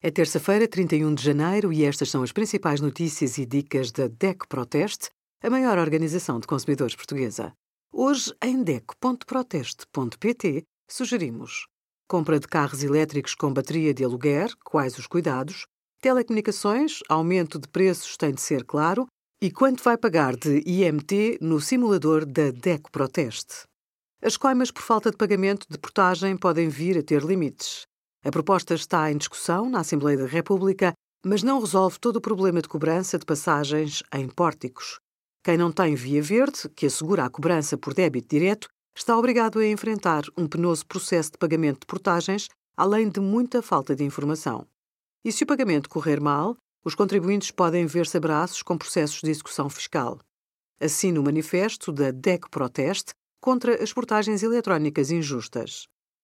É terça-feira, 31 de janeiro, e estas são as principais notícias e dicas da DEC Proteste, a maior organização de consumidores portuguesa. Hoje, em DEC.proteste.pt, sugerimos compra de carros elétricos com bateria de aluguer, quais os cuidados, telecomunicações, aumento de preços tem de ser claro, e quanto vai pagar de IMT no simulador da DEC Proteste. As coimas por falta de pagamento de portagem podem vir a ter limites. A proposta está em discussão na Assembleia da República, mas não resolve todo o problema de cobrança de passagens em pórticos. Quem não tem via verde, que assegura a cobrança por débito direto, está obrigado a enfrentar um penoso processo de pagamento de portagens, além de muita falta de informação. E se o pagamento correr mal, os contribuintes podem ver-se abraços com processos de execução fiscal. Assina o manifesto da DEC Proteste contra as portagens eletrónicas injustas.